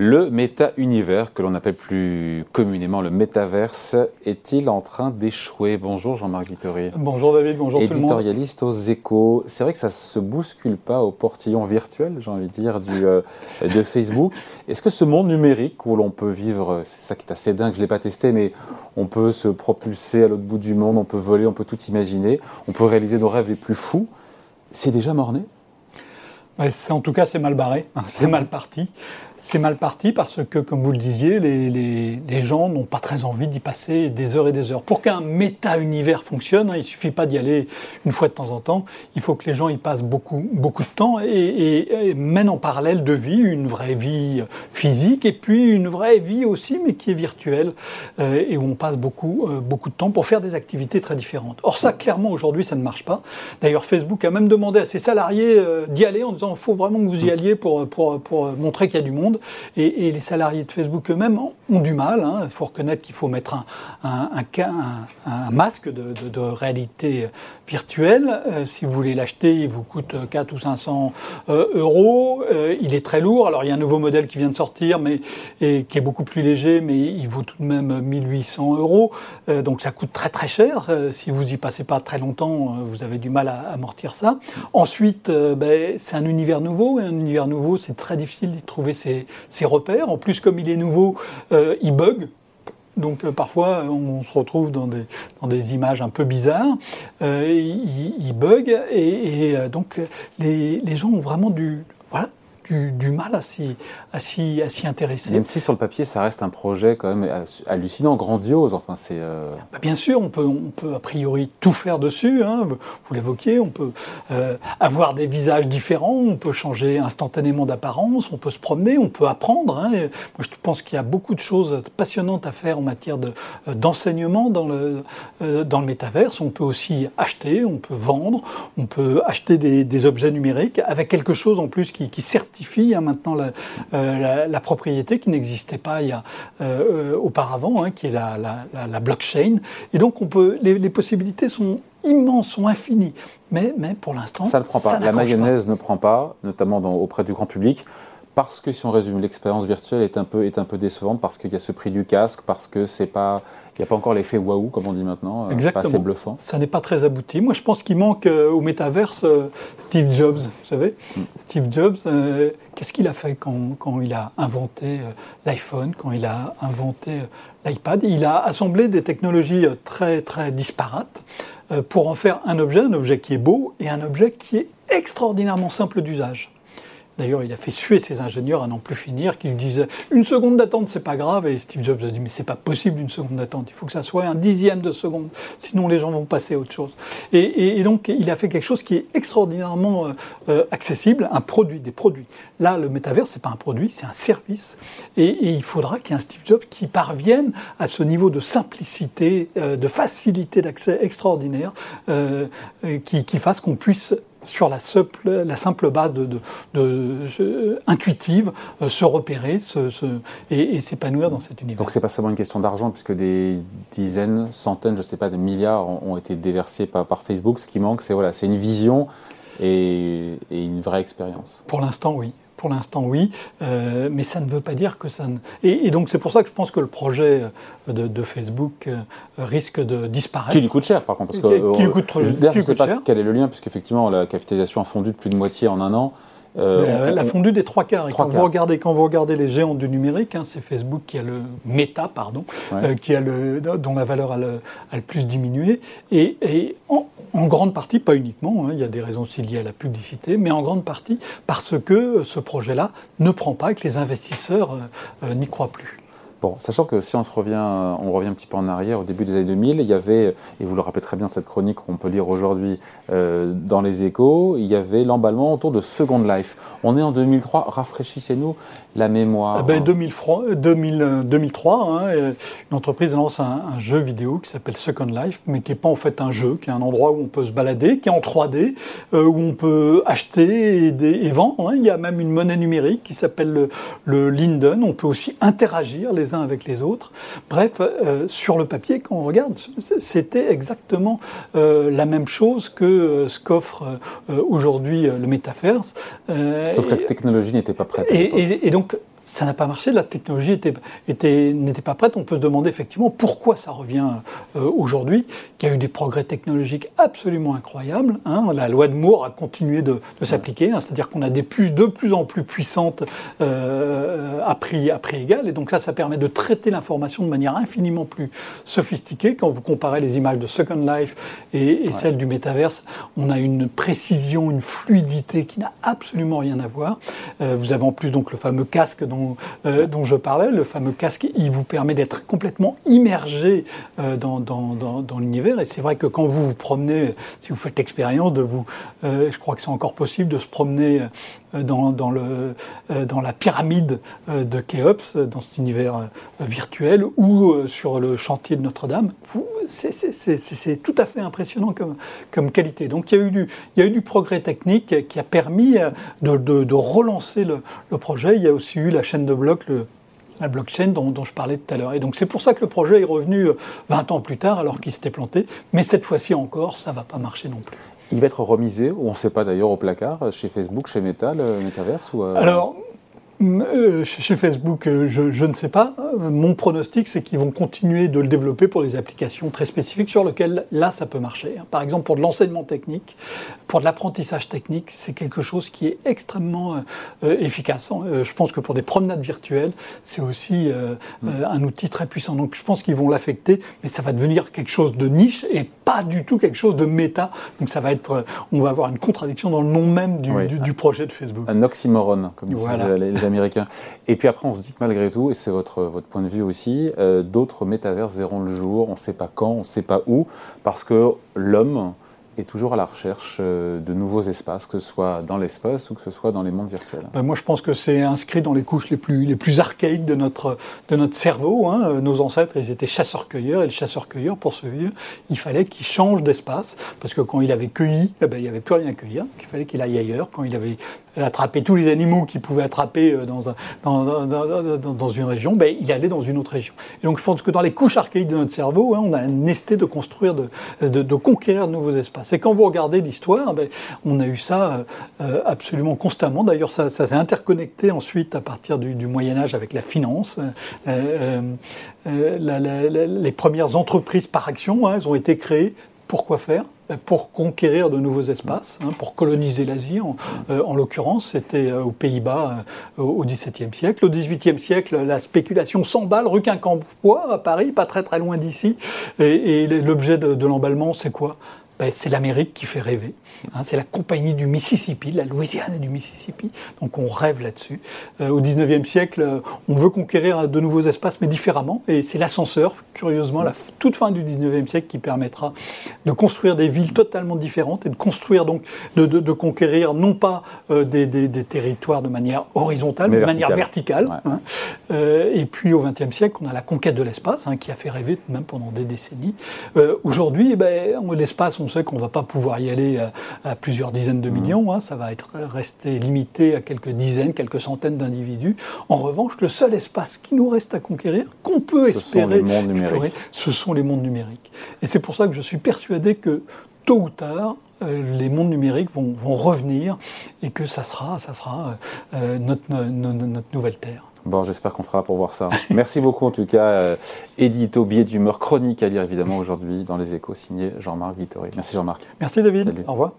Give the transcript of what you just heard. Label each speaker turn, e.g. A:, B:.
A: Le méta-univers, que l'on appelle plus communément le métaverse, est-il en train d'échouer? Bonjour Jean-Marc Vittori.
B: Bonjour David, bonjour tout le monde.
A: Éditorialiste aux échos. C'est vrai que ça ne se bouscule pas au portillon virtuel, j'ai envie de dire, du, euh, de Facebook. Est-ce que ce monde numérique où l'on peut vivre, c'est ça qui est assez dingue, je ne l'ai pas testé, mais on peut se propulser à l'autre bout du monde, on peut voler, on peut tout imaginer, on peut réaliser nos rêves les plus fous, c'est déjà morné
B: en tout cas, c'est mal barré, hein, c'est mal parti. C'est mal parti parce que, comme vous le disiez, les, les, gens n'ont pas très envie d'y passer des heures et des heures. Pour qu'un méta-univers fonctionne, hein, il ne suffit pas d'y aller une fois de temps en temps. Il faut que les gens y passent beaucoup, beaucoup de temps et, mènent en parallèle de vie, une vraie vie physique et puis une vraie vie aussi, mais qui est virtuelle euh, et où on passe beaucoup, euh, beaucoup de temps pour faire des activités très différentes. Or, ça, clairement, aujourd'hui, ça ne marche pas. D'ailleurs, Facebook a même demandé à ses salariés euh, d'y aller en disant il faut vraiment que vous y alliez pour, pour, pour montrer qu'il y a du monde. Et, les salariés de Facebook eux-mêmes ont du mal. Hein. Il faut reconnaître qu'il faut mettre un, masque de, réalité virtuelle. Euh, si vous voulez l'acheter, il vous coûte 4 ou 500 euh, euros. Euh, il est très lourd. Alors il y a un nouveau modèle qui vient de sortir, mais qui est beaucoup plus léger, mais il vaut tout de même 1800 euros. donc ça coûte très très cher. si vous y passez pas très longtemps, vous avez du mal à amortir ça. Ensuite, ben, c'est un univers nouveau. Et un univers nouveau, c'est très difficile d'y trouver ses, repères. En plus, comme il est nouveau, euh, il bug. Donc euh, parfois, on se retrouve dans des, images un peu bizarres. Euh, il, bug et, donc les, gens ont vraiment du, du, mal à s'y, à, s'y, intéresser.
A: Même si sur le papier, ça reste un projet quand même hallucinant, grandiose. Enfin, c'est,
B: euh, bah, bien sûr, on peut, on peut a priori tout faire dessus. Hein. Vous l'évoquiez, on peut euh, avoir des visages différents, on peut changer instantanément d'apparence, on peut se promener, on peut apprendre. Hein. Moi, je pense qu'il y a beaucoup de choses passionnantes à faire en matière de, euh, d'enseignement dans le, dans le métaverse. On peut aussi acheter, on peut vendre, on peut acheter des, des objets numériques avec quelque chose en plus qui, qui certifie Hein, maintenant euh, la, propriété qui n'existait pas il y a, euh, auparavant, hein, qui est la, blockchain. Et donc on peut, les, possibilités sont immenses, sont infinies. Mais, mais pour l'instant,
A: ça ne prend pas. la mayonnaise ne prend pas, notamment auprès du grand public parce que si on résume, l'expérience virtuelle est un peu, est un peu décevante parce qu'il y a ce prix du casque, parce que c'est pas, il n'y a pas encore l'effet waouh comme on dit maintenant,
B: Exactement.
A: pas assez bluffant.
B: Ça n'est pas très abouti. Moi, je pense qu'il manque euh, au métaverse euh, Steve Jobs. Vous savez, mm. Steve Jobs, euh, qu'est-ce qu'il a fait quand, quand il a inventé l'iPhone, quand il a inventé l'iPad? Il a assemblé des technologies très très disparates pour en faire un objet, un objet qui est beau et un objet qui est extraordinairement simple d'usage. D'ailleurs, il a fait suer ses ingénieurs à n'en plus finir, qui lui disaient une seconde d'attente, c'est pas grave. Et Steve Jobs a dit mais c'est pas possible une seconde d'attente. Il faut que ça soit un dixième de seconde, sinon les gens vont passer à autre chose. Et, donc, il a fait quelque chose qui est extraordinairement euh, euh, accessible, un produit, des produits. Là, le métavers, c'est pas un produit, c'est un service. Et, il faudra qu'il y ait un Steve Jobs qui parvienne à ce niveau de simplicité, euh, de facilité d'accès extraordinaire, qui, qui fasse qu'on puisse sur la simple, la simple base de, de, intuitive, euh, se repérer et, s'épanouir dans cet univers.
A: Donc c'est pas seulement une question d'argent, puisque des dizaines, centaines, je ne sais pas, des milliards ont, été déversés par, par, Facebook. Ce qui manque, c'est voilà, c'est une vision et, et une vraie expérience.
B: Pour l'instant, oui. Pour l'instant, oui, euh, mais ça ne veut pas dire que ça ne... Et, donc c'est pour ça que je pense que le projet de, Facebook euh, risque de disparaître.
A: Qui lui coûte cher, par contre. Parce que, qui, lui coûte, je ne sais pas quel est le lien, puisqu'effectivement, la capitalisation a fondu de plus de moitié en un an.
B: Euh, la fondue des trois quarts. Et quand, Vous regardez, quand vous regardez les géants du numérique, hein, c'est Facebook qui a le méta, pardon, euh, qui a le, dont la valeur a le, plus diminué. Et, en, grande partie, pas uniquement, hein, il y a des raisons aussi liées à la publicité, mais en grande partie parce que ce projet-là ne prend pas et que les investisseurs euh, n'y croient plus.
A: Bon, sachant que si on revient, on revient un petit peu en arrière, au début des années 2000, il y avait, et vous le rappelez très bien cette chronique qu'on peut lire aujourd'hui euh, dans les échos, il y avait l'emballement autour de Second Life. On est en 2003, rafraîchissez-nous la mémoire.
B: Eh ben, 2003, 2003 hein, une entreprise lance un, jeu vidéo qui s'appelle Second Life, mais qui n'est pas en fait un jeu, qui est un endroit où on peut se balader, qui est en 3D, euh, où on peut acheter et, vendre. Hein. Il y a même une monnaie numérique qui s'appelle le, le Linden. On peut aussi interagir les uns avec les autres. Bref, euh, sur le papier, quand on regarde, c'était exactement euh, la même chose que euh, ce qu'offre aujourd'hui le métaverse.
A: Sauf que la technologie n'était pas prête.
B: Et, et, donc, ça n'a pas marché, la technologie n'était était, pas prête. On peut se demander effectivement pourquoi ça revient euh, aujourd'hui, qu'il y a eu des progrès technologiques absolument incroyables. Hein. La loi de Moore a continué de, s'appliquer, hein. c'est-à-dire qu'on a des puces de plus en plus puissantes euh, à, prix, à prix égal. Et donc ça, ça permet de traiter l'information de manière infiniment plus sophistiquée. Quand vous comparez les images de Second Life et, celles du métaverse, on a une précision, une fluidité qui n'a absolument rien à voir. Euh, vous avez en plus donc le fameux casque dont euh, dont, je parlais, le fameux casque, il vous permet d'être complètement immergé euh, dans, dans, l'univers. Et c'est vrai que quand vous vous promenez, si vous faites l'expérience de vous, euh, je crois que c'est encore possible de se promener dans, dans, le, dans la pyramide de Khéops, dans cet univers virtuel, ou sur le chantier de Notre-Dame. C'est tout à fait impressionnant comme, comme qualité. Donc il y, a eu du, il y a eu du progrès technique qui a permis de, de, relancer le, le, projet. Il y a aussi eu la chaîne de blocs, la blockchain dont, dont, je parlais tout à l'heure. Et donc c'est pour ça que le projet est revenu 20 euh, ans plus tard alors qu'il s'était planté. Mais cette fois-ci encore, ça ne va pas marcher non plus.
A: Il va être remisé, ou on ne sait pas d'ailleurs, au placard, chez Facebook, chez Meta, le Metaverse ou
B: euh, Alors, euh, chez Facebook, euh, je, ne sais pas. Mon pronostic, c'est qu'ils vont continuer de le développer pour des applications très spécifiques sur lesquelles, là, ça peut marcher. Par exemple, pour de l'enseignement technique, pour de l'apprentissage technique, c'est quelque chose qui est extrêmement euh, efficace. je pense que pour des promenades virtuelles, c'est aussi un outil très puissant. Donc, je pense qu'ils vont l'affecter, mais ça va devenir quelque chose de niche et pas du tout quelque chose de méta. Donc, ça va être, on va avoir une contradiction dans le nom même du, projet de Facebook.
A: Un oxymoron, comme voilà. les américains. Et puis après, on se dit que malgré tout, et c'est votre, votre point de vue aussi, euh, d'autres métaverses verront le jour, on ne sait pas quand, on ne sait pas où, parce que l'homme est toujours à la recherche euh, de nouveaux espaces, que ce soit dans l'espace ou que ce soit dans les mondes virtuels
B: ben, Moi, je pense que c'est inscrit dans les couches les plus, archaïques de notre, cerveau. Hein. Nos ancêtres, ils étaient chasseurs-cueilleurs, et le chasseur-cueilleur, pour se vivre, il fallait qu'il change d'espace, parce que quand il avait cueilli, eh ben, il n'y avait plus rien à cueillir, il fallait qu'il aille ailleurs. Quand il avait attraper tous les animaux qu'il pouvait attraper euh, dans, dans, une région, ben, il allait dans une autre région. Et donc je pense que dans les couches archaïques de notre cerveau, hein, on a un esté de construire, de, de, conquérir de nouveaux espaces. Et quand vous regardez l'histoire, ben, on a eu ça euh, absolument constamment. D'ailleurs, ça, s'est interconnecté ensuite à partir du, Moyen Âge avec la finance. Euh, les premières entreprises par action, hein, elles ont été créées. Pourquoi faire? Pour conquérir de nouveaux espaces, hein, pour coloniser l'Asie. En, euh, l'occurrence, c'était euh, aux Pays-Bas euh, au XVIIe siècle. Au XVIIIe siècle, la spéculation s'emballe, rue Quincampoix à Paris, pas très très loin d'ici. Et, l'objet de l'emballement, c'est quoi? Ben, c'est l'Amérique qui fait rêver. Hein, c'est la compagnie du Mississippi, la Louisiane du Mississippi. Donc on rêve là-dessus. Euh, au 19e siècle, euh, on veut conquérir de nouveaux espaces, mais différemment. Et c'est l'ascenseur, curieusement, la toute fin du 19e siècle, qui permettra de construire des villes totalement différentes et de construire donc, de, conquérir non pas euh, des, territoires de manière horizontale, mais, de manière verticale. Hein. et puis au 20e siècle, on a la conquête de l'espace, hein, qui a fait rêver même pendant des décennies. Aujourd'hui, eh ben, l'espace, on on sait qu'on ne va pas pouvoir y aller à, plusieurs dizaines de mmh. millions, hein. ça va être resté limité à quelques dizaines, quelques centaines d'individus. En revanche, le seul espace qui nous reste à conquérir, qu'on peut espérer explorer, ce sont les mondes numériques. Et c'est pour ça que je suis persuadé que tôt ou tard, les mondes numériques vont, revenir et que ça sera, ça sera euh, notre, notre nouvelle Terre.
A: Bon, j'espère qu'on sera là pour voir ça. Merci beaucoup en tout cas, euh, édito billet d'humeur chronique à lire évidemment aujourd'hui dans les échos signé Jean-Marc Vittori. Merci Jean-Marc.
B: Merci David. Au revoir.